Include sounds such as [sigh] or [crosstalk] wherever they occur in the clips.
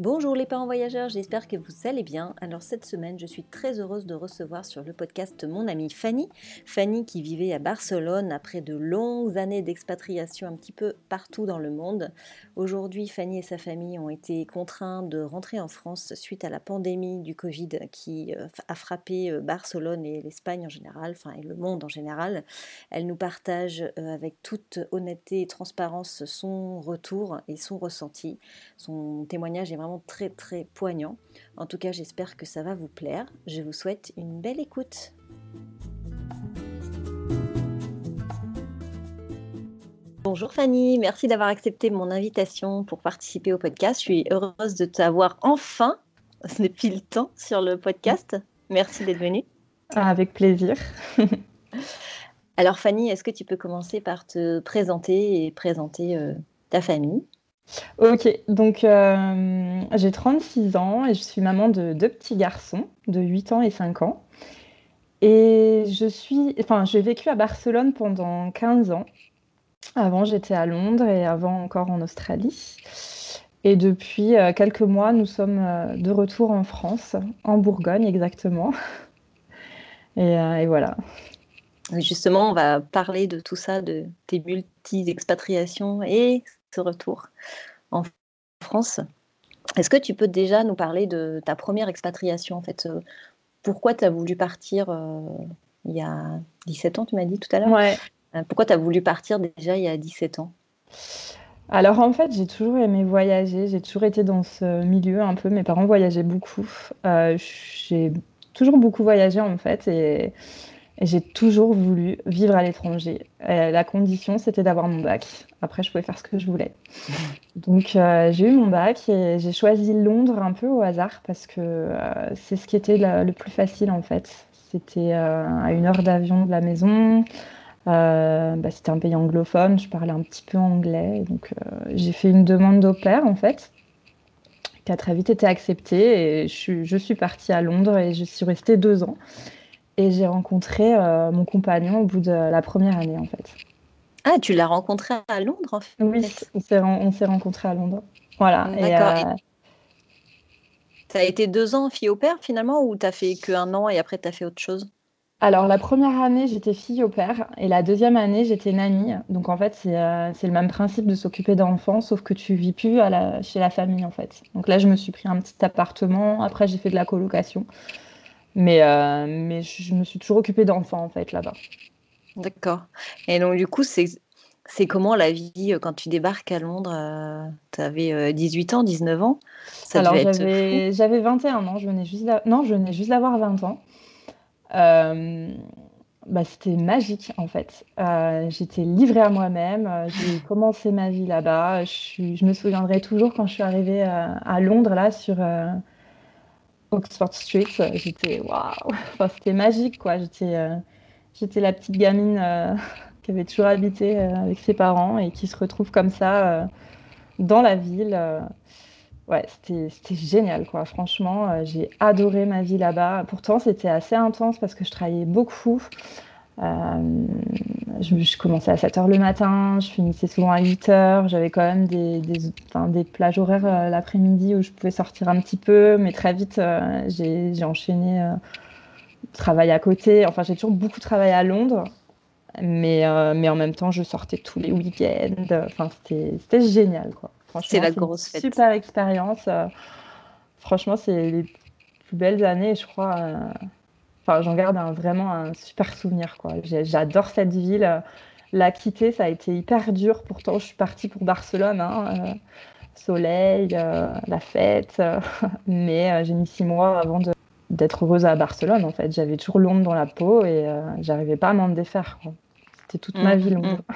Bonjour les parents voyageurs, j'espère que vous allez bien. Alors cette semaine, je suis très heureuse de recevoir sur le podcast mon amie Fanny. Fanny qui vivait à Barcelone après de longues années d'expatriation un petit peu partout dans le monde. Aujourd'hui, Fanny et sa famille ont été contraints de rentrer en France suite à la pandémie du Covid qui euh, a frappé euh, Barcelone et l'Espagne en général, enfin et le monde en général. Elle nous partage euh, avec toute honnêteté et transparence son retour et son ressenti. Son témoignage est vraiment très très poignant. En tout cas, j'espère que ça va vous plaire. Je vous souhaite une belle écoute. Bonjour Fanny, merci d'avoir accepté mon invitation pour participer au podcast. Je suis heureuse de t'avoir enfin, [laughs] depuis le temps, sur le podcast. Merci d'être venue. Avec plaisir. [laughs] Alors Fanny, est-ce que tu peux commencer par te présenter et présenter euh, ta famille? Ok, donc euh, j'ai 36 ans et je suis maman de deux petits garçons de 8 ans et 5 ans. Et je suis, enfin, j'ai vécu à Barcelone pendant 15 ans. Avant, j'étais à Londres et avant encore en Australie. Et depuis euh, quelques mois, nous sommes euh, de retour en France, en Bourgogne exactement. [laughs] Et, et voilà. Justement, on va parler de tout ça, de tes multi-expatriations et ce retour en France. Est-ce que tu peux déjà nous parler de ta première expatriation en fait euh, Pourquoi tu as voulu partir euh, il y a 17 ans, tu m'as dit tout à l'heure ouais. Euh, pourquoi tu as voulu partir déjà il y a 17 ans? Alors en fait, j'ai toujours aimé voyager, j'ai toujours été dans ce milieu un peu, mes parents voyageaient beaucoup. j'ai toujours beaucoup voyagé en fait et j'ai toujours voulu vivre à l'étranger. La condition, c'était d'avoir mon bac. Après, je pouvais faire ce que je voulais. [laughs] Donc, euh, j'ai eu mon bac et j'ai choisi Londres un peu au hasard parce que euh, c'est ce qui était le plus facile en fait. C'était euh, à une heure d'avion de la maison. Bah, c'était un pays anglophone. Je parlais un petit peu anglais. Donc, j'ai fait une demande au pair en fait qui a très vite été acceptée et je suis, je suis partie à Londres et je suis restée deux ans. Et j'ai rencontré euh, mon compagnon au bout de la première année, en fait. Ah, tu l'as rencontré à Londres, en fait Oui, on s'est, rencontrés à Londres. Voilà. D'accord. Ça euh, a été deux ans fille au père, finalement, ou tu as fait qu'un an et après tu as fait autre chose? Alors, la première année, j'étais fille au père et la deuxième année, j'étais nanny. Donc, en fait, c'est, euh, le même principe de s'occuper d'enfants, sauf que tu vis plus à la, chez la famille, en fait. Donc là, je me suis pris un petit appartement. Après, j'ai fait de la colocation. Mais, euh, mais je me suis toujours occupée d'enfants, en fait, là-bas. D'accord. Et donc, du coup, c'est, c'est comment la vie euh, quand tu débarques à Londres euh, Tu avais 18 ans, 19 ans? Ça Alors, j'avais, j'avais 21 ans. Je venais juste Non, je venais juste d'avoir 20 ans. bah, c'était magique, en fait. j'étais livrée à moi-même. j'ai [laughs] commencé ma vie là-bas. Je, je, me souviendrai toujours quand je suis arrivée à Londres, là, sur Oxford Street, euh, j'étais waouh, c'était magique quoi. J'étais, euh, j'étais la petite gamine euh, [laughs] qui avait toujours habité avec ses parents et qui se retrouve comme ça dans la ville. ouais, c'était, c'était génial quoi. Franchement, j'ai adoré ma vie là-bas. Pourtant, c'était assez intense parce que je travaillais beaucoup. Euh, je, commençais à 7 h le matin, je finissais souvent à 8 h. J'avais quand même des, des, des plages horaires euh, l'après-midi où je pouvais sortir un petit peu, mais très vite, euh, j'ai enchaîné travail à côté. Enfin, j'ai toujours beaucoup travaillé à Londres, mais, mais en même temps, je sortais tous les week-ends. Enfin, c'était génial, quoi. C'est la grosse fête. Super expérience. franchement, c'est les plus belles années, je crois j'en garde vraiment un super souvenir. Quoi. J'adore cette ville. La quitter, ça a été hyper dur. Pourtant, je suis partie pour Barcelone. Hein, euh, soleil, euh, la fête. [laughs] mais euh, j'ai mis six mois avant d'être heureuse à Barcelone. En fait, j'avais toujours Londres dans la peau et j'arrivais pas à m'en défaire. C'était toute ma vie Londres. Mmh.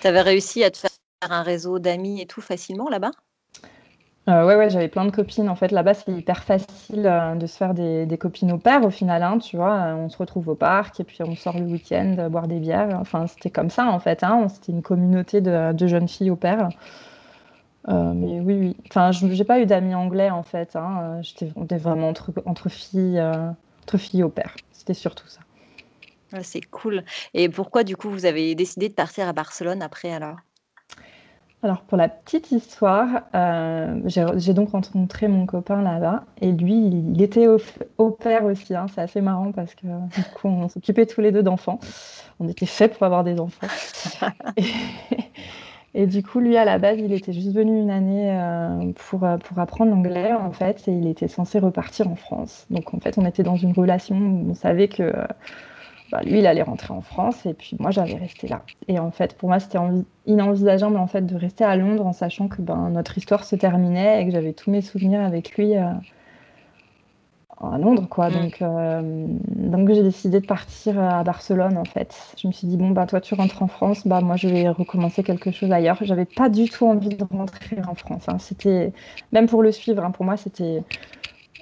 Tu avais réussi à te faire un réseau d'amis et tout facilement là-bas? Euh, ouais, ouais, j'avais plein de copines. En fait, là-bas, c'est hyper facile euh, de se faire des, copines au pair au final. Hein, tu vois, euh, on se retrouve au parc et puis on sort le week-end boire des bières. Enfin, c'était comme ça en fait. Hein, c'était une communauté de, jeunes filles au pair. mais oui, oui. Enfin, je n'ai pas eu d'amis anglais en fait. Hein. J'étais vraiment entre, entre filles, entre filles au père. C'était surtout ça. c'est cool. Et pourquoi du coup vous avez décidé de partir à Barcelone après alors? Alors pour la petite histoire, euh, j'ai donc rencontré mon copain là-bas et lui, il était au, père aussi. Hein. C'est assez marrant parce que du coup, on s'occupait tous les deux d'enfants. On était faits pour avoir des enfants. [laughs] et, du coup, lui à la base, il était juste venu une année euh, pour, euh, pour apprendre l'anglais en fait et il était censé repartir en France. Donc en fait, on était dans une relation où on savait que bah, lui, il allait rentrer en France et puis moi, j'allais rester là. Et en fait, pour moi, c'était inenvisageable en fait de rester à Londres en sachant que ben, notre histoire se terminait et que j'avais tous mes souvenirs avec lui euh, à Londres, quoi. Mm. Donc, euh, donc j'ai décidé de partir à Barcelone, en fait. Je me suis dit bon, bah toi, tu rentres en France, bah moi, je vais recommencer quelque chose ailleurs. J'avais pas du tout envie de rentrer en France. Hein. C'était même pour le suivre, hein, pour moi, c'était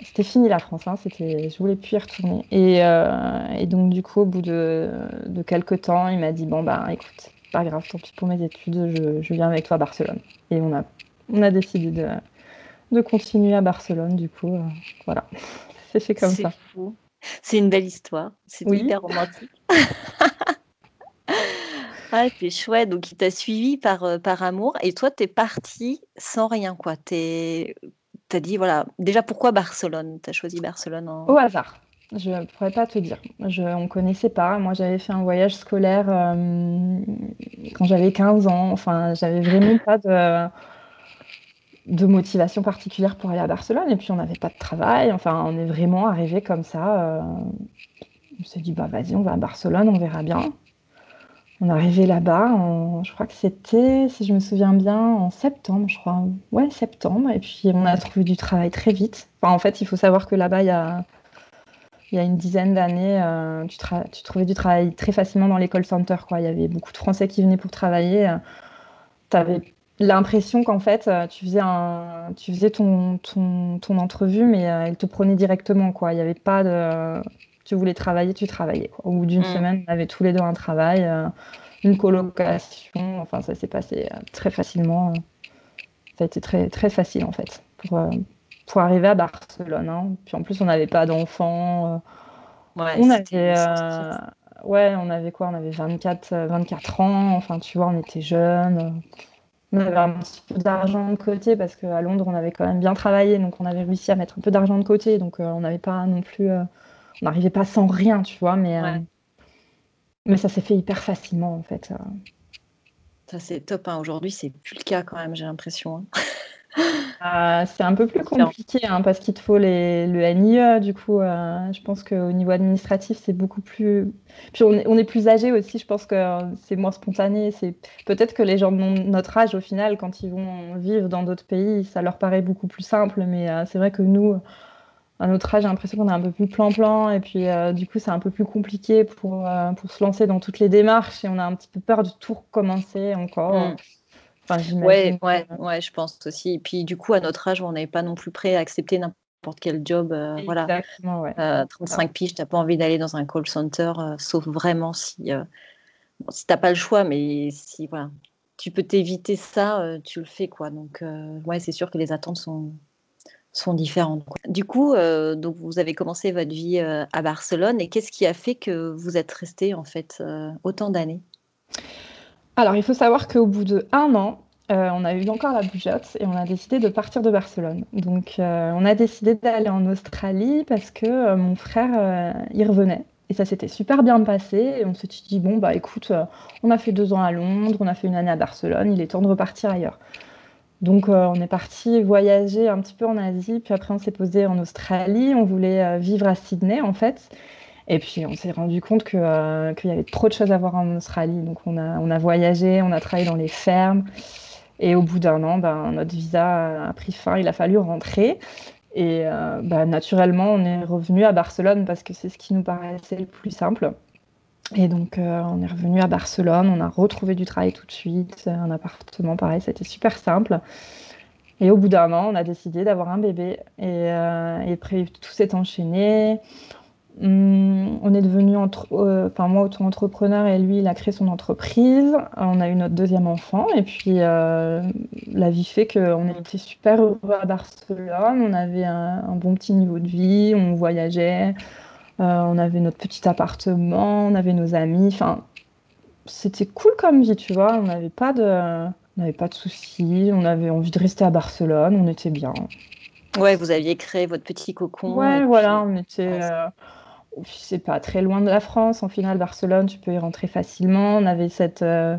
c'était fini la France, hein, c'était, je voulais plus y retourner. Et, euh, et, donc du coup, au bout de, de quelques temps, il m'a dit bon bah écoute, pas grave, tant pis pour mes études, je, je, viens avec toi à Barcelone. Et on a, on a décidé de, de continuer à Barcelone. Du coup, euh, voilà, [laughs] c'est fait comme ça. C'est une belle histoire, c'est hyper romantique. [laughs] Ah, c'est chouette. Donc, il t'a suivi par, euh, par amour. Et toi, tu es parti sans rien, quoi. Es tu as dit, voilà, déjà pourquoi Barcelone? Tu as choisi Barcelone Au hasard. Je ne pourrais pas te dire. Je, on ne connaissait pas. Moi, j'avais fait un voyage scolaire euh, quand j'avais 15 ans. Enfin, j'avais vraiment pas de, de motivation particulière pour aller à Barcelone. Et puis, on n'avait pas de travail. Enfin, on est vraiment arrivé comme ça. Euh, on s'est dit, bah, vas-y, on va à Barcelone, on verra bien. On est arrivé là-bas, je crois que c'était, si je me souviens bien, en septembre, je crois. Ouais, septembre. Et puis on a trouvé du travail très vite. En fait, il faut savoir que là-bas, il y a, une dizaine d'années, euh, tu, trouvais du travail très facilement dans l'école center. Quoi. Il y avait beaucoup de Français qui venaient pour travailler. tu avais l'impression qu'en fait, euh, tu faisais, tu ton, entrevue, mais elle euh, te prenait directement. Il n'y avait pas de tu voulais travailler, tu travaillais. Au bout d'une mm. semaine, on avait tous les deux un travail, euh, une colocation. Enfin, ça s'est passé euh, très facilement. Ça a été très, très facile, en fait, pour, euh, pour arriver à Barcelone. Hein. Puis en plus, on n'avait pas d'enfants. Ouais, on avait. Ouais, on avait quoi? On avait 24, 24 ans. Enfin, tu vois, on était jeunes. On avait un petit peu d'argent de côté parce qu'à Londres, on avait quand même bien travaillé. Donc, on avait réussi à mettre un peu d'argent de côté. Donc, on n'avait pas non plus on n'arrivait pas sans rien, tu vois, mais, euh, mais ça s'est fait hyper facilement en fait. Euh. Ça c'est top. Hein. Aujourd'hui, c'est plus le cas quand même, j'ai l'impression. Hein. Euh, [laughs] c'est un peu plus compliqué hein, parce qu'il te faut les, le NIE. Du coup, je pense qu'au niveau administratif, c'est beaucoup plus. Puis on est, on est, plus âgé aussi. Je pense que c'est moins spontané. C'est peut-être que les gens de notre âge, au final, quand ils vont vivre dans d'autres pays, ça leur paraît beaucoup plus simple. Mais c'est vrai que nous, à notre âge, j'ai l'impression qu'on est un peu plus plan-plan et puis euh, du coup, c'est un peu plus compliqué pour, euh, pour se lancer dans toutes les démarches et on a un petit peu peur de tout recommencer encore. Mm. Enfin, ouais, ouais, ouais, je pense aussi. Et puis du coup, à notre âge, on n'est pas non plus prêt à accepter n'importe quel job. Euh, voilà. 35 piges, tu n'as pas envie d'aller dans un call center, sauf vraiment si, bon, si tu n'as pas le choix, mais si voilà, tu peux t'éviter ça, tu le fais. quoi. Donc, ouais, c'est sûr que les attentes sont sont différentes. Du coup, euh, donc vous avez commencé votre vie euh, à Barcelone et qu'est-ce qui a fait que vous êtes resté en fait euh, autant d'années? Alors, il faut savoir qu'au bout de un an, on a eu encore la bougeotte et on a décidé de partir de Barcelone. Donc, on a décidé d'aller en Australie parce que mon frère y revenait. Et ça s'était super bien passé. Et on s'est dit, bon, bah écoute, on a fait deux ans à Londres, on a fait une année à Barcelone, il est temps de repartir ailleurs. Donc euh, on est parti voyager un petit peu en Asie, puis après on s'est posé en Australie, on voulait euh, vivre à Sydney en fait. Et puis on s'est rendu compte euh, qu'il y avait trop de choses à voir en Australie. Donc on a, voyagé, on a travaillé dans les fermes. Et au bout d'un an, ben, notre visa a pris fin, il a fallu rentrer. Et ben, naturellement, on est revenu à Barcelone parce que c'est ce qui nous paraissait le plus simple. Et donc, euh, on est revenu à Barcelone, on a retrouvé du travail tout de suite, un appartement pareil, c'était super simple. Et au bout d'un an, on a décidé d'avoir un bébé. Et, euh, tout s'est enchaîné. Hum, on est devenu, entre, euh, enfin moi auto-entrepreneur et lui, il a créé son entreprise. On a eu notre deuxième enfant et puis la vie fait qu'on était super heureux à Barcelone. On avait un, bon petit niveau de vie, on voyageait, on avait notre petit appartement, on avait nos amis. Enfin, c'était cool comme vie, tu vois. On n'avait pas de, on n'avait pas de soucis. On avait envie de rester à Barcelone. On était bien. Ouais, vous aviez créé votre petit cocon. Ouais, voilà, on était c'est pas très loin de la France. En finale, Barcelone, tu peux y rentrer facilement. On avait cette, euh,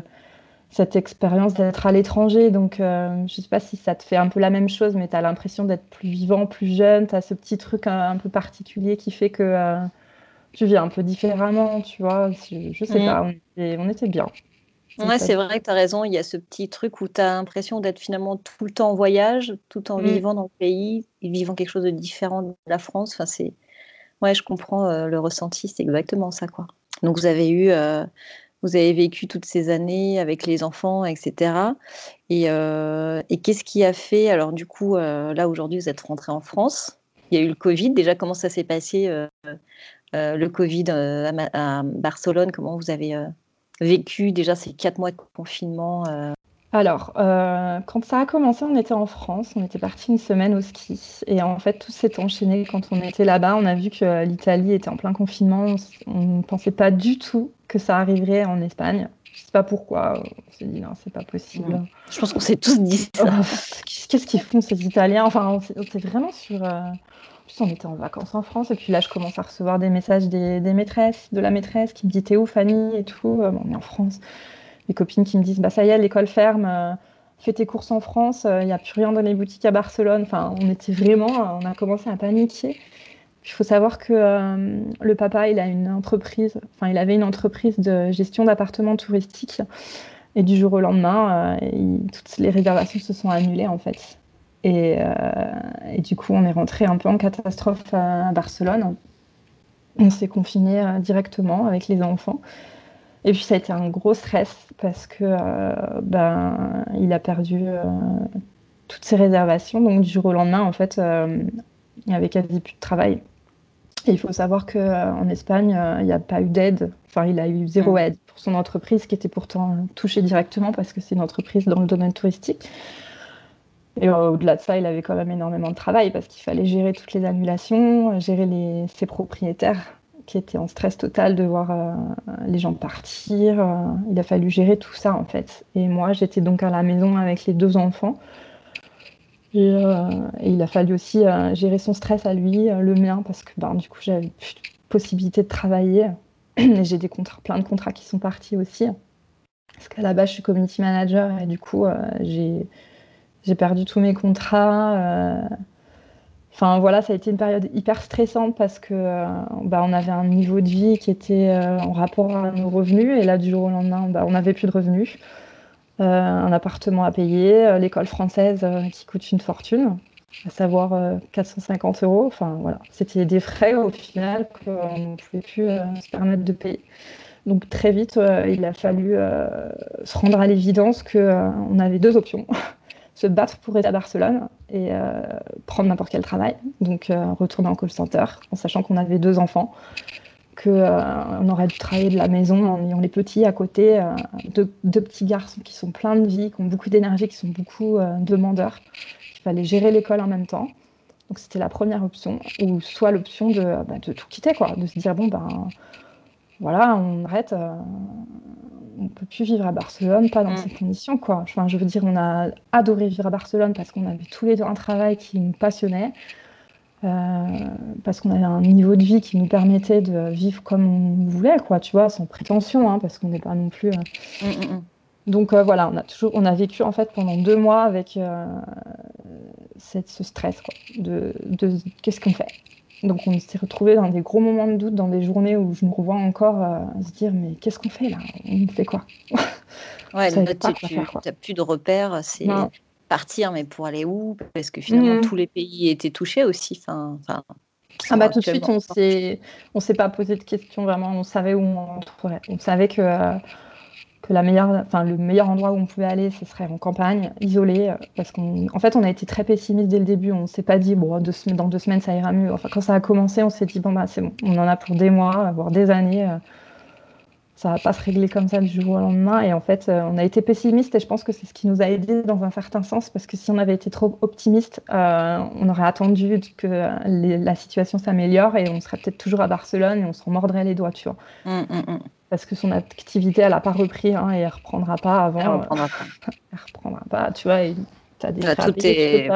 cette expérience d'être à l'étranger. Donc, euh, je sais pas si ça te fait un peu la même chose, mais tu as l'impression d'être plus vivant, plus jeune. Tu as ce petit truc un, peu particulier qui fait que euh, tu vis un peu différemment, tu vois. Je, sais mm. pas, on était, bien. Ouais, c'est vrai que tu as raison. Il y a ce petit truc où tu as l'impression d'être finalement tout le temps en voyage, tout en mm. vivant dans le pays vivant quelque chose de différent de la France. Enfin, c'est Ouais, je comprends euh, le ressenti, c'est exactement ça, quoi. Donc vous avez eu, vous avez vécu toutes ces années avec les enfants, etc. Euh, et, qu'est-ce qui a fait, alors du coup, là aujourd'hui vous êtes rentré en France, il y a eu le Covid, déjà comment ça s'est passé, le Covid à, Barcelone, comment vous avez vécu déjà ces quatre mois de confinement alors, euh, quand ça a commencé, on était en France, on était parti une semaine au ski. Et en fait, tout s'est enchaîné quand on était là-bas. On a vu que l'Italie était en plein confinement. On ne pensait pas du tout que ça arriverait en Espagne. Je sais pas pourquoi. On s'est dit non, c'est pas possible. Je pense qu'on s'est tous dit ça. Oh, qu'est-ce qu'ils font ces Italiens? Enfin, on était vraiment sur. Euh, en plus, on était en vacances en France. Et puis là, je commence à recevoir des messages des, maîtresses, de la maîtresse qui me dit T'es où, Fanny? Et tout. Bon, on est en France mes copines qui me disent bah ça y est, l'école ferme, euh, fais tes courses en France, il euh, n'y a plus rien dans les boutiques à Barcelone. Enfin, on était vraiment, on a commencé à paniquer. Il faut savoir que euh, le papa, il a une entreprise, enfin, il avait une entreprise de gestion d'appartements touristiques. Et du jour au lendemain, toutes les réservations se sont annulées en fait. Et, et, du coup, on est rentré un peu en catastrophe à Barcelone. On s'est confiné directement avec les enfants. Et puis ça a été un gros stress parce que euh, ben, il a perdu euh, toutes ses réservations. Donc du jour au lendemain, en fait, euh, il n'y avait quasi plus de travail. Et il faut savoir qu'en Espagne, il n'y a pas eu d'aide. Enfin, il a eu zéro mm. aide pour son entreprise qui était pourtant touchée directement parce que c'est une entreprise dans le domaine touristique. Et au-delà de ça, il avait quand même énormément de travail parce qu'il fallait gérer toutes les annulations, gérer les, ses propriétaires qui était en stress total de voir euh, les gens partir. Euh, il a fallu gérer tout ça en fait. Et moi, j'étais donc à la maison avec les deux enfants. Et, euh, il a fallu aussi gérer son stress à lui, le mien, parce que ben, du coup, j'avais plus de possibilité de travailler. [clears throat] Et j'ai des contrats, plein de contrats qui sont partis aussi. Parce qu'à la base, je suis community manager et du coup, j'ai perdu tous mes contrats. Enfin voilà, ça a été une période hyper stressante parce que euh, bah, on avait un niveau de vie qui était euh, en rapport à nos revenus et là du jour au lendemain, bah, on n'avait plus de revenus, euh, un appartement à payer, l'école française qui coûte une fortune, à savoir 450 euros. Enfin voilà, c'était des frais au final qu'on ne pouvait plus se permettre de payer. Donc très vite, il a fallu se rendre à l'évidence qu'on avait deux options. [laughs] se battre pour être à Barcelone et euh, prendre n'importe quel travail. Donc euh, retourner en call center en sachant qu'on avait deux enfants, qu'on euh, aurait dû travailler de la maison en ayant les petits à côté, deux, petits garçons qui sont pleins de vie, qui ont beaucoup d'énergie, qui sont beaucoup demandeurs. Il fallait gérer l'école en même temps. Donc c'était la première option, ou soit l'option de, bah, de, tout quitter, quoi, de se dire bon ben voilà, on arrête, on peut plus vivre à Barcelone, pas dans mm. ces conditions, quoi. Enfin, je veux dire, on a adoré vivre à Barcelone parce qu'on avait tous les deux un travail qui nous passionnait, euh, parce qu'on avait un niveau de vie qui nous permettait de vivre comme on voulait, quoi, tu vois, sans prétention, hein, parce qu'on n'est pas non plus. Euh, mm, mm, Donc euh, voilà, on a toujours, on a vécu en fait pendant deux mois avec cette, ce stress, quoi, de, de qu'est-ce qu'on fait. Donc on s'est retrouvés dans des gros moments de doute, dans des journées où je me revois encore euh, se dire mais qu'est-ce qu'on fait là? On fait quoi? Ouais, tu n'as plus de repères, c'est partir, mais pour aller où? Parce que finalement mmh. tous les pays étaient touchés aussi. Enfin, ah bah tout de suite on s'est on s'est pas posé de questions vraiment, on savait où on rentrerait. On savait que que la meilleure, enfin, le meilleur endroit où on pouvait aller, ce serait en campagne, isolé, euh, parce qu'en en fait, on a été très pessimiste dès le début. On s'est pas dit, bon, deux, dans deux semaines, ça ira mieux. Enfin, quand ça a commencé, on s'est dit, bon, bah, c'est bon, on en a pour des mois, voire des années. Euh, ça va pas se régler comme ça du jour au lendemain. Et en fait, euh, on a été pessimiste et je pense que c'est ce qui nous a aidé dans un certain sens, parce que si on avait été trop optimiste, on aurait attendu que la situation s'améliore et on serait peut-être toujours à Barcelone et on s'en mordrait les doigts, tu vois. Hum, hum, hum parce que son activité, elle n'a pas repris hein, et elle ne reprendra pas avant. Elle ne reprendra pas. [laughs] elle reprendra pas, tu vois. Et as des tout, est...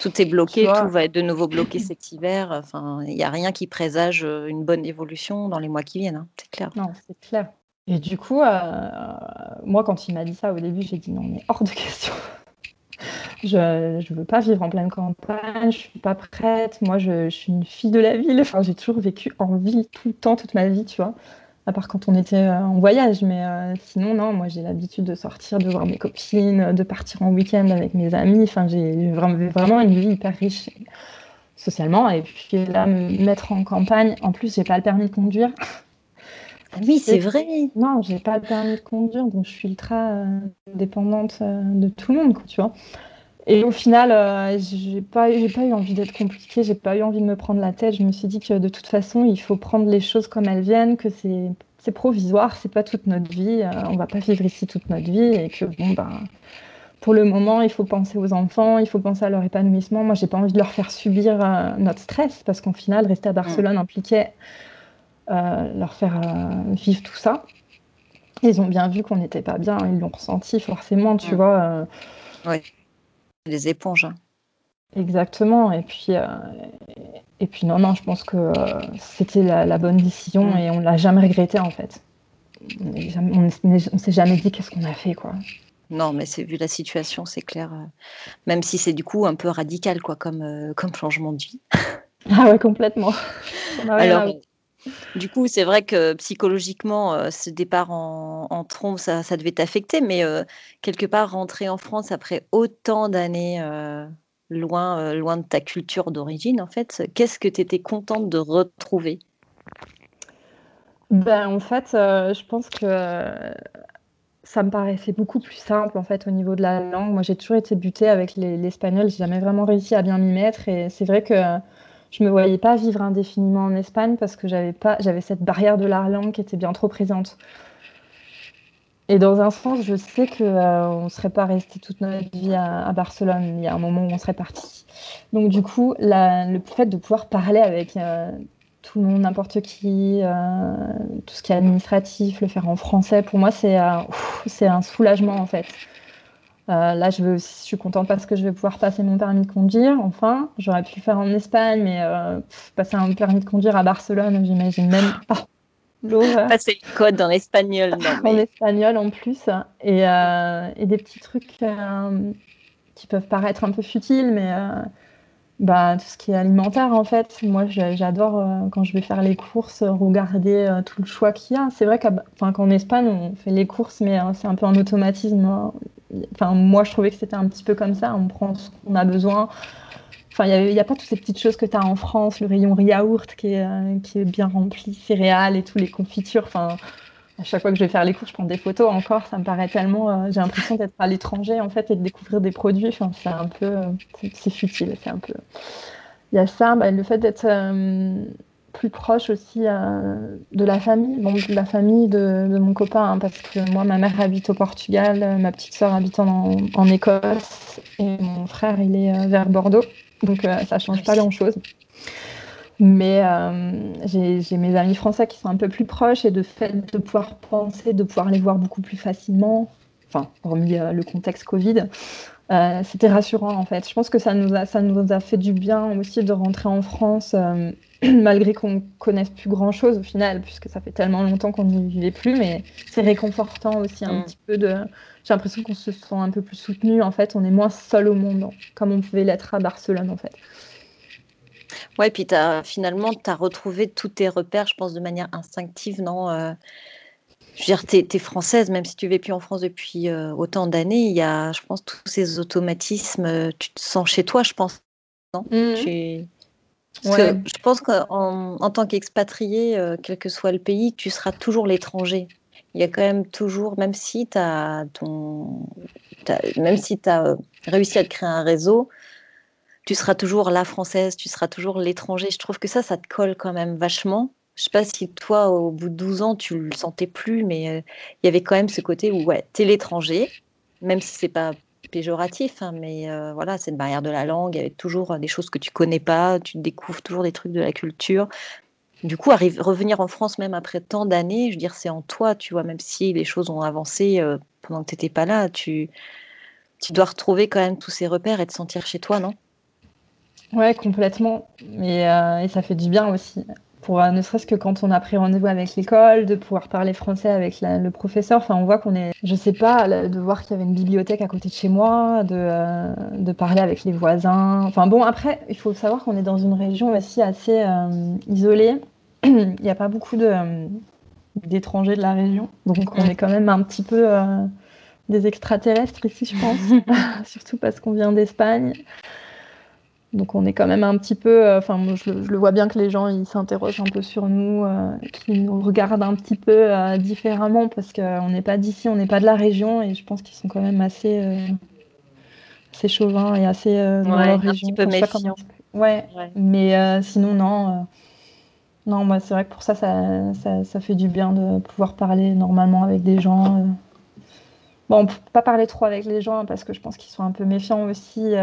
tout est bloqué, tout va être de nouveau bloqué cet hiver. Enfin, il n'y a rien qui présage une bonne évolution dans les mois qui viennent, hein, c'est clair. Non, c'est clair. Et du coup, euh, moi, quand il m'a dit ça au début, j'ai dit non, mais hors de question. [laughs] Je ne veux pas vivre en pleine campagne, je ne suis pas prête. Moi, je, je, suis une fille de la ville. Enfin, j'ai toujours vécu en ville tout le temps, toute ma vie, tu vois à part quand on était euh, en voyage. Mais euh, sinon, non, moi j'ai l'habitude de sortir, de voir mes copines, de partir en week-end avec mes amis. Enfin, j'ai vraiment une vie hyper riche socialement. Et puis là, me mettre en campagne, en plus, j'ai pas le permis de conduire. Ah oui, c'est vrai. Non, j'ai pas le permis de conduire, donc je suis ultra euh, dépendante de tout le monde, tu vois. Et au final, euh, j'ai pas, pas eu envie d'être compliquée, j'ai pas eu envie de me prendre la tête. Je me suis dit que de toute façon, il faut prendre les choses comme elles viennent, que c'est, provisoire, c'est pas toute notre vie, euh, on va pas vivre ici toute notre vie, et que bon, ben, pour le moment, il faut penser aux enfants, il faut penser à leur épanouissement. Moi, j'ai pas envie de leur faire subir euh, notre stress, parce qu'en final, rester à Barcelone impliquait leur faire vivre tout ça. Ils ont bien vu qu'on n'était pas bien, ils l'ont ressenti forcément, tu vois. Oui des éponges. Hein. Exactement. Et puis, euh, et puis non, non, je pense que euh, c'était la, bonne décision mm. et on l'a jamais regretté en fait. On ne s'est jamais dit qu'est-ce qu'on a fait quoi. Non, mais c'est vu la situation, c'est clair. Euh, même si c'est du coup un peu radical quoi, comme, comme changement de vie. ah ouais, complètement. [laughs] Alors, du coup, c'est vrai que psychologiquement, euh, ce départ en, trompe, ça, devait t'affecter, mais euh, quelque part, rentrer en France après autant d'années euh, loin, loin de ta culture d'origine, en fait, qu'est-ce que tu étais contente de retrouver? Ben, En fait, je pense que ça me paraissait beaucoup plus simple en fait au niveau de la langue. Moi, j'ai toujours été butée avec l'espagnol, j'ai jamais vraiment réussi à bien m'y mettre, et c'est vrai que je me voyais pas vivre indéfiniment en Espagne parce que j'avais pas, j'avais cette barrière de la langue qui était bien trop présente. Et dans un sens, je sais que euh, on serait pas resté toute notre vie à, Barcelone. Il y a un moment où on serait parti. Donc du coup, le fait de pouvoir parler avec euh, tout le monde, n'importe qui, euh, tout ce qui est administratif, le faire en français, pour moi, c'est c'est un soulagement en fait. Euh, là, je, suis contente parce que je vais pouvoir passer mon permis de conduire. Enfin, j'aurais pu le faire en Espagne, mais euh, passer un permis de conduire à Barcelone, j'imagine même [laughs] pas. Passer le code en espagnol. En espagnol en plus. Et, euh, et des petits trucs qui peuvent paraître un peu futiles, mais bah, tout ce qui est alimentaire, en fait. Moi, j'adore, quand je vais faire les courses, regarder tout le choix qu'il y a. C'est vrai qu'en Espagne, on fait les courses, mais c'est un peu un automatisme. Hein. Enfin, moi, je trouvais que c'était un petit peu comme ça. On prend ce qu'on a besoin. Enfin, il n'y a, pas toutes ces petites choses que tu as en France, le rayon yaourt qui est, euh, qui est bien rempli, céréales et tout, les confitures. Enfin, à chaque fois que je vais faire les cours, je prends des photos encore. Ça me paraît tellement. Euh, j'ai l'impression d'être à l'étranger en fait et de découvrir des produits. Enfin, c'est un peu. Euh, c'est futile. C'est un peu. Il y a ça, bah, le fait d'être plus proche aussi euh, de la famille, bon, de la famille de, mon copain, hein, parce que moi, ma mère habite au Portugal, euh, ma petite soeur habite en, Écosse, et mon frère, il est euh, vers Bordeaux, donc ça change pas grand-chose. Mais j'ai mes amis français qui sont un peu plus proches, et de fait de pouvoir penser, de pouvoir les voir beaucoup plus facilement, enfin, hormis le contexte Covid, euh, c'était rassurant en fait. Je pense que ça nous, a, fait du bien aussi de rentrer en France, euh, [clears throat] malgré qu'on connaisse plus grand chose au final, puisque ça fait tellement longtemps qu'on n'y vivait plus, mais c'est réconfortant aussi un mm. petit peu de. J'ai l'impression qu'on se sent un peu plus soutenu. En fait, on est moins seul au monde, comme on pouvait l'être à Barcelone en fait. Ouais, puis as, finalement, tu as retrouvé tous tes repères, je pense, de manière instinctive, non euh, je veux dire, tu es, française, même si tu vis plus en France depuis euh, autant d'années, il y a, je pense, tous ces automatismes, euh, tu te sens chez toi, je pense. Non? Mmh. Je pense qu'en en tant qu'expatrié, euh, quel que soit le pays, tu seras toujours l'étranger. Il y a quand même toujours, même si tu as ton. même si as réussi à te créer un réseau, tu seras toujours la française, tu seras toujours l'étranger. Je trouve que ça, ça te colle quand même vachement. Je sais pas si toi, au bout de 12 ans, tu le sentais plus, mais euh, il y avait quand même ce côté où, ouais, es l'étranger, même si c'est pas péjoratif, hein, mais euh, voilà, cette barrière de la langue, avait toujours des choses que tu connais pas, tu découvres toujours des trucs de la culture. Du coup, revenir en France même après tant d'années, je veux dire, c'est en toi, tu vois, même si les choses ont avancé euh, pendant que tu n'étais pas là, tu, tu dois retrouver quand même tous ces repères et te sentir chez toi, non? Ouais, complètement. Mais, et ça fait du bien aussi pour euh, ne serait-ce que quand on a pris rendez-vous avec l'école, de pouvoir parler français avec le professeur. Enfin, on voit qu'on est, je sais pas, de voir qu'il y avait une bibliothèque à côté de chez moi, de, euh, de parler avec les voisins. Enfin bon, après, il faut savoir qu'on est dans une région aussi assez euh, isolée. [clears throat] il n'y a pas beaucoup de, d'étrangers de la région, donc on est quand même un petit peu des extraterrestres ici, je pense, [laughs] [laughs] surtout parce qu'on vient d'Espagne. Donc on est quand même un petit peu, euh, enfin je, le vois bien que les gens ils s'interrogent un peu sur nous, euh, qu'ils nous regardent un petit peu euh, différemment parce qu'on n'est pas d'ici, on n'est pas de la région et je pense qu'ils sont quand même assez, assez chauvins et assez dans leur région. Un petit peu méfiants. Ouais. mais sinon non, non moi c'est vrai que pour ça ça, ça fait du bien de pouvoir parler normalement avec des gens. Bon, on peut pas parler trop avec les gens parce que je pense qu'ils sont un peu méfiants aussi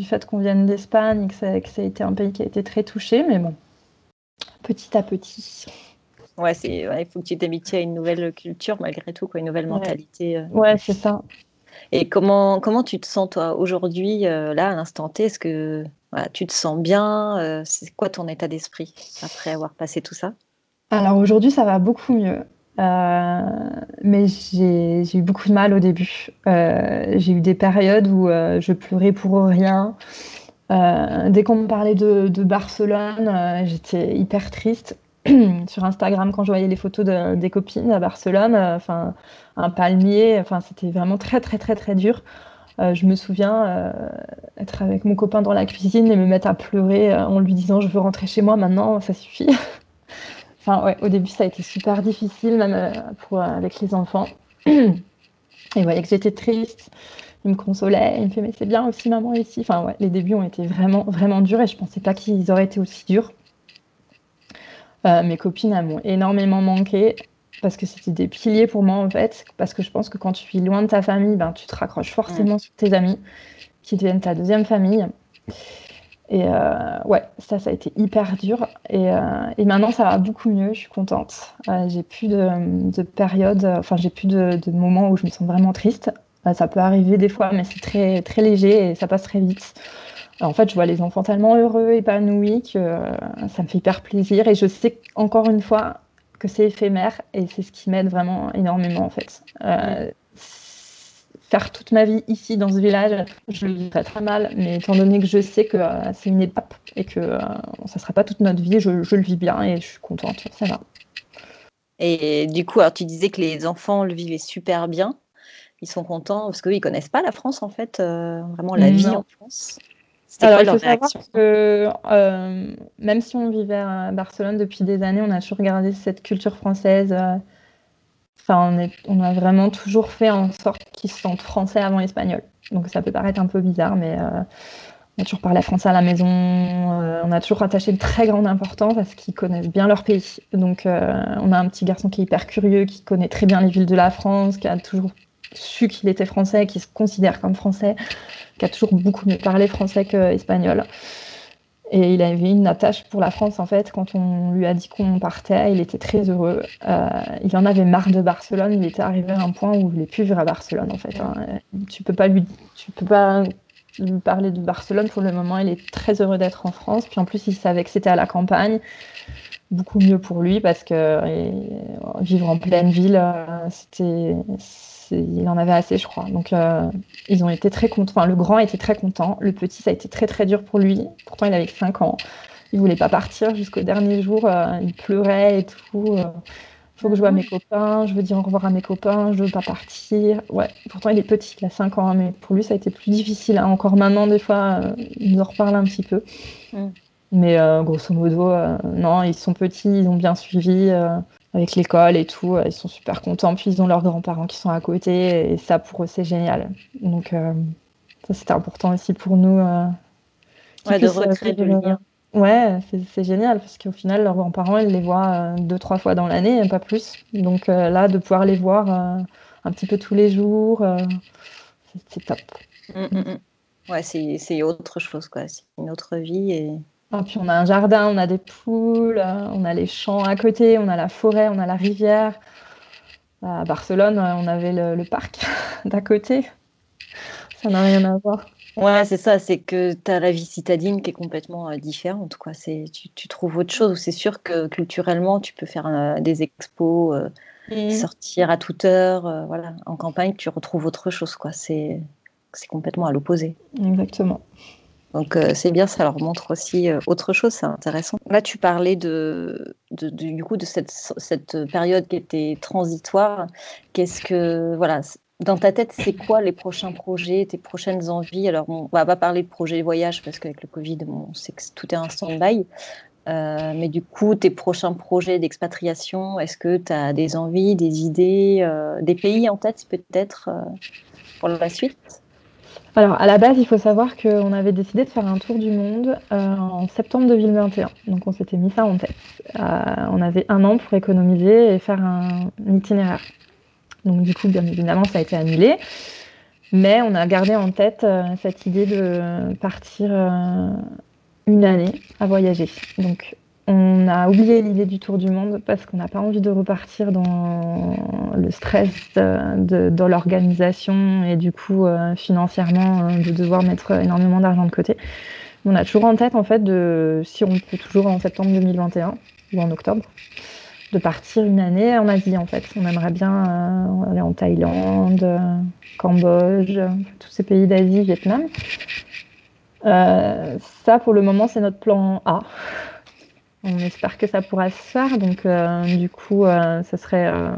du fait qu'on vienne d'Espagne et que ça, que ça, a été un pays qui a été très touché, mais bon, petit à petit. Ouais, c'est, il faut que tu t'habitues à une nouvelle culture malgré tout, quoi, une nouvelle mentalité. Euh. Ouais, c'est ça. Et comment, comment tu te sens toi aujourd'hui, euh, là, à l'instant T? Est-ce que voilà, tu te sens bien euh, C'est quoi ton état d'esprit après avoir passé tout ça? Alors aujourd'hui, ça va beaucoup mieux. Euh, mais j'ai eu beaucoup de mal au début. Euh, j'ai eu des périodes où euh, je pleurais pour rien. dès qu'on me parlait de, Barcelone, j'étais hyper triste. [clears throat] Sur Instagram, quand je voyais les photos de, des copines à Barcelone, enfin un palmier, enfin c'était vraiment très très très très dur. je me souviens être avec mon copain dans la cuisine et me mettre à pleurer en lui disant je veux rentrer chez moi maintenant, ça suffit. Enfin, ouais, au début, ça a été super difficile, même euh, pour, euh, avec les enfants. [clears throat] Et voyait que j'étais triste. Il me consolait. Il me fait, mais c'est bien aussi, maman, ici. Enfin, ouais, les débuts ont été vraiment, vraiment durs et je pensais pas qu'ils auraient été aussi durs. Euh, mes copines m'ont énormément manqué parce que c'était des piliers pour moi, en fait. Parce que je pense que quand tu vis loin de ta famille, ben, tu te raccroches forcément sur tes amis qui deviennent ta deuxième famille. Et euh, ouais, ça, ça a été hyper dur. Et, euh, et, maintenant, ça va beaucoup mieux. Je suis contente. Euh, j'ai plus de, de période, enfin, j'ai plus de, de, moments où je me sens vraiment triste. ça peut arriver des fois, mais c'est très, très léger et ça passe très vite. en fait, je vois les enfants tellement heureux, épanouis que ça me fait hyper plaisir. Et je sais encore une fois que c'est éphémère et c'est ce qui m'aide vraiment énormément en fait faire toute ma vie ici dans ce village, je le vivrais très mal, mais étant donné que je sais que euh, c'est une étape et que euh, ça ne sera pas toute notre vie, je, le vis bien et je suis contente, ça va. Et du coup, alors, tu disais que les enfants le vivaient super bien, ils sont contents parce qu'ils ne connaissent pas la France en fait, euh, vraiment la vie en France. Alors, il faut savoir que même si on vivait à Barcelone depuis des années, on a toujours gardé cette culture française on, a vraiment toujours fait en sorte qu'ils se sentent français avant espagnol. Donc ça peut paraître un peu bizarre, mais euh, on a toujours parlé français à la maison. Euh, on a toujours attaché de très grande importance parce qu'ils connaissent bien leur pays. Donc euh, on a un petit garçon qui est hyper curieux, qui connaît très bien les villes de la France, qui a toujours su qu'il était français, qui se considère comme français, qui a toujours beaucoup mieux parlé français qu'espagnol. Et il avait une attache pour la France, en fait. Quand on lui a dit qu'on partait, il était très heureux. Euh, il en avait marre de Barcelone. Il était arrivé à un point où il voulait plus vivre à Barcelone, en fait. Hein. Tu peux peux pas lui parler de Barcelone pour le moment. Il est très heureux d'être en France. Puis en plus, il savait que c'était à la campagne. Beaucoup mieux pour lui parce que vivre en pleine ville, euh, c'était il en avait assez, je crois. Donc, euh, ils ont été très contents. Enfin, le grand était très content. Le petit, ça a été très, très dur pour lui. Pourtant, il avait 5 ans. Il voulait pas partir jusqu'au dernier jour. Euh, il pleurait et tout. Il euh, faut que je voie mes copains. Je veux dire au revoir à mes copains. Je veux pas partir. Ouais. Pourtant, il est petit. Il a 5 ans. Hein, mais pour lui, ça a été plus difficile. Hein. Encore maintenant, des fois, il nous en reparle un petit peu. Mm. Mais grosso modo, non, ils sont petits. Ils ont bien suivi avec l'école et tout. Ils sont super contents. Puis ils ont leurs grands-parents qui sont à côté. Et ça, pour eux, c'est génial. Donc, ça, c'était important aussi pour nous. ouais, de recréer du lien. Ouais, c'est génial parce qu'au final, leurs grands-parents, ils les voient deux, trois fois dans l'année, pas plus. Donc là, de pouvoir les voir un petit peu tous les jours, c'est top. Mmh, mmh, mmh. Ouais, c'est autre chose, quoi. C'est une autre vie. Et... Ah, puis on a un jardin, on a des poules, euh, on a les champs à côté, on a la forêt, on a la rivière. À Barcelone, on avait le, parc [laughs] d'à côté. Ça n'a rien à voir. Ouais, c'est ça, c'est que tu as la vie citadine qui est complètement euh, différente. Quoi. Tu, tu trouves autre chose. C'est sûr que culturellement, tu peux faire euh, des expos, sortir à toute heure. voilà. En campagne, tu retrouves autre chose. Quoi. C'est c'est complètement à l'opposé. Exactement. Donc euh, c'est bien, ça leur montre aussi euh, autre chose, c'est intéressant. Là, tu parlais de, du coup de cette, période qui était transitoire. Qu'est-ce que voilà, dans ta tête, c'est quoi les prochains projets, tes prochaines envies? Alors, on va pas parler de projet voyage parce qu'avec le Covid, que tout est un stand-by. Euh, mais du coup, tes prochains projets d'expatriation, est-ce que tu as des envies, des idées, des pays en tête peut-être pour la suite? Alors, à la base, il faut savoir qu'on avait décidé de faire un tour du monde euh, en septembre 2021. Donc, on s'était mis ça en tête. Euh, on avait un an pour économiser et faire un, itinéraire. Donc, du coup, bien évidemment, ça a été annulé. Mais on a gardé en tête euh, cette idée de partir une année à voyager. On a oublié l'idée du tour du monde parce qu'on n'a pas envie de repartir dans le stress de, l'organisation et du coup euh, financièrement euh, de devoir mettre énormément d'argent de côté. On a toujours en tête en fait de, si on peut toujours en septembre 2021 ou en octobre, de partir une année en Asie en fait. On aimerait bien euh, aller en Thaïlande, Cambodge, tous ces pays d'Asie, Vietnam. ça pour le moment c'est notre plan A. On espère que ça pourra se faire. Donc, euh, du coup, euh, ça serait euh,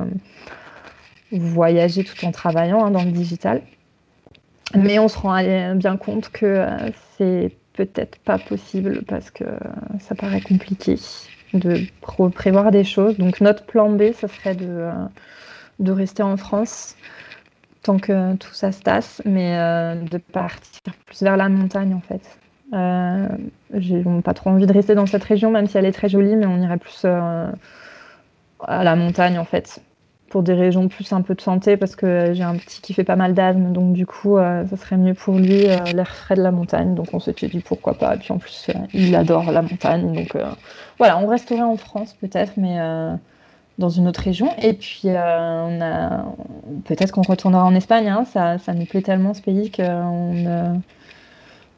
voyager tout en travaillant hein, dans le digital. Mais on se rend bien compte que c'est peut-être pas possible parce que ça paraît compliqué de prévoir des choses. Donc, notre plan B, ce serait de, de rester en France tant que tout ça se tasse, mais de partir plus vers la montagne en fait. Euh, j'ai pas trop envie de rester dans cette région, même si elle est très jolie, mais on irait plus euh, à la montagne en fait, pour des régions plus un peu de santé, parce que j'ai un petit qui fait pas mal d'asthme, donc du coup, euh, ça serait mieux pour lui l'air frais de la montagne. Donc on s'était dit pourquoi pas. Et puis en plus, il adore la montagne, donc voilà, on resterait en France peut-être, mais dans une autre région. Et puis, on a... peut-être qu'on retournera en Espagne. Hein. ça, ça, nous plaît tellement ce pays qu'on on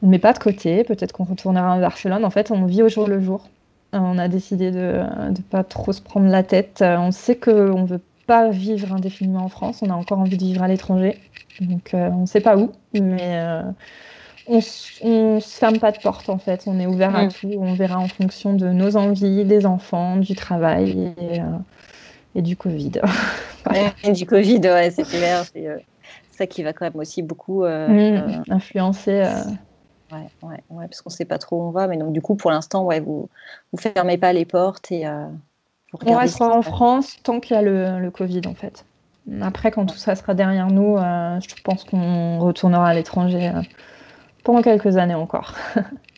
ne met pas de côté. Peut-être qu'on retournera à Barcelone. En fait, on vit au jour le jour. Euh, on a décidé de ne pas trop se prendre la tête. Euh, on sait qu'on ne veut pas vivre indéfiniment en France. On a encore envie de vivre à l'étranger. Donc, euh, on ne sait pas où. Mais on ne se ferme pas de porte, en fait. On est ouvert à tout. On verra en fonction de nos envies, des enfants, du travail et, du Covid. [laughs] et du Covid, ouais, c'est clair. C'est ça qui va quand même aussi beaucoup mmh, influencer Ouais, ouais, ouais, parce qu'on ne sait pas trop où on va. Mais donc, du coup, pour l'instant, ouais, vous ne fermez pas les portes et euh, On restera en France tant qu'il y a le, le, Covid, en fait. Après, quand tout ça sera derrière nous, euh, je pense qu'on retournera à l'étranger euh, pendant quelques années encore. [laughs]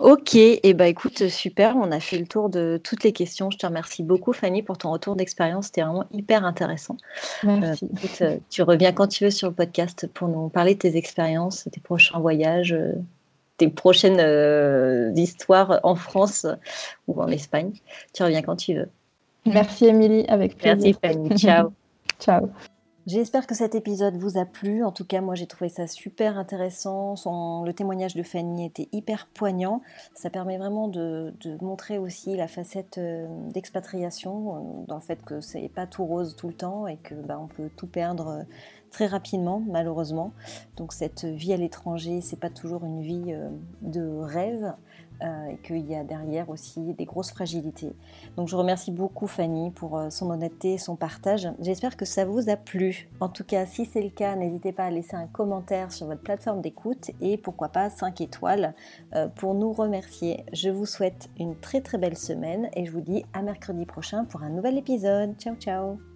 Ok, et eh ben écoute, super, on a fait le tour de toutes les questions. Je te remercie beaucoup, Fanny, pour ton retour d'expérience. C'était vraiment hyper intéressant. Merci. Euh, tu reviens quand tu veux sur le podcast pour nous parler de tes expériences, tes prochains voyages, euh, tes prochaines euh, histoires en France ou en Espagne. Tu reviens quand tu veux. Merci, Émilie, avec plaisir. Merci, Fanny. Ciao. [laughs] Ciao. J'espère que cet épisode vous a plu. En tout cas, moi j'ai trouvé ça super intéressant. Son, le témoignage de Fanny était hyper poignant. Ça permet vraiment de, montrer aussi la facette euh, d'expatriation, euh, dans le fait que c'est pas tout rose tout le temps et que bah, on peut tout perdre euh, très rapidement, malheureusement. Donc cette vie à l'étranger, c'est pas toujours une vie de rêve. Euh, et qu'il y a derrière aussi des grosses fragilités. Donc je remercie beaucoup Fanny pour euh, son honnêteté et son partage. J'espère que ça vous a plu. En tout cas, si c'est le cas, n'hésitez pas à laisser un commentaire sur votre plateforme d'écoute et pourquoi pas 5 étoiles euh, pour nous remercier. Je vous souhaite une très très belle semaine et je vous dis à mercredi prochain pour un nouvel épisode. Ciao ciao